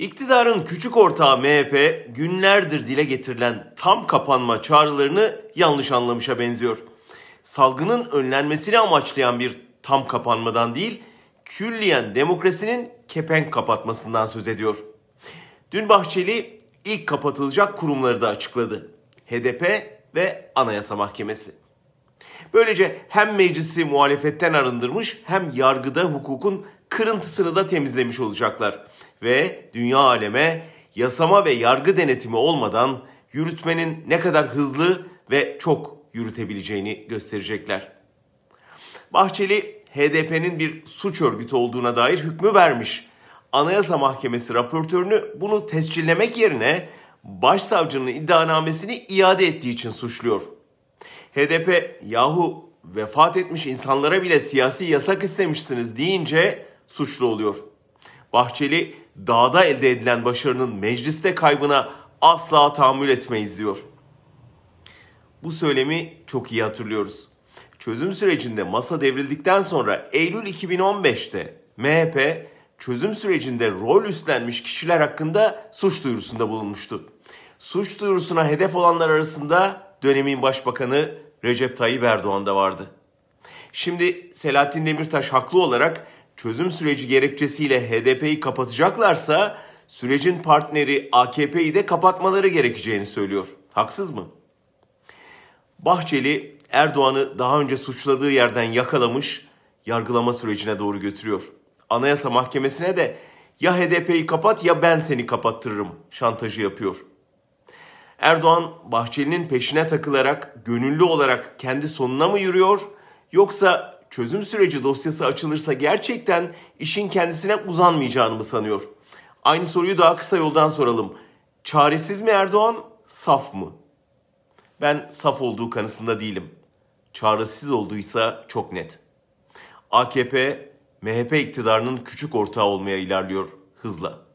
İktidarın küçük ortağı MHP günlerdir dile getirilen tam kapanma çağrılarını yanlış anlamışa benziyor. Salgının önlenmesini amaçlayan bir tam kapanmadan değil, külliyen demokrasinin kepenk kapatmasından söz ediyor. Dün Bahçeli ilk kapatılacak kurumları da açıkladı. HDP ve Anayasa Mahkemesi. Böylece hem meclisi muhalefetten arındırmış hem yargıda hukukun kırıntısını da temizlemiş olacaklar. Ve dünya aleme yasama ve yargı denetimi olmadan yürütmenin ne kadar hızlı ve çok yürütebileceğini gösterecekler. Bahçeli HDP'nin bir suç örgütü olduğuna dair hükmü vermiş. Anayasa Mahkemesi raportörünü bunu tescillemek yerine başsavcının iddianamesini iade ettiği için suçluyor. HDP yahu vefat etmiş insanlara bile siyasi yasak istemişsiniz deyince suçlu oluyor. Bahçeli dağda elde edilen başarının mecliste kaybına asla tahammül etmeyiz diyor. Bu söylemi çok iyi hatırlıyoruz. Çözüm sürecinde masa devrildikten sonra Eylül 2015'te MHP çözüm sürecinde rol üstlenmiş kişiler hakkında suç duyurusunda bulunmuştu. Suç duyurusuna hedef olanlar arasında dönemin başbakanı Recep Tayyip Erdoğan da vardı. Şimdi Selahattin Demirtaş haklı olarak çözüm süreci gerekçesiyle HDP'yi kapatacaklarsa sürecin partneri AKP'yi de kapatmaları gerekeceğini söylüyor. Haksız mı? Bahçeli Erdoğan'ı daha önce suçladığı yerden yakalamış, yargılama sürecine doğru götürüyor. Anayasa Mahkemesi'ne de ya HDP'yi kapat ya ben seni kapattırırım şantajı yapıyor. Erdoğan Bahçeli'nin peşine takılarak gönüllü olarak kendi sonuna mı yürüyor yoksa çözüm süreci dosyası açılırsa gerçekten işin kendisine uzanmayacağını mı sanıyor? Aynı soruyu daha kısa yoldan soralım. Çaresiz mi Erdoğan, saf mı? Ben saf olduğu kanısında değilim. Çaresiz olduysa çok net. AKP, MHP iktidarının küçük ortağı olmaya ilerliyor hızla.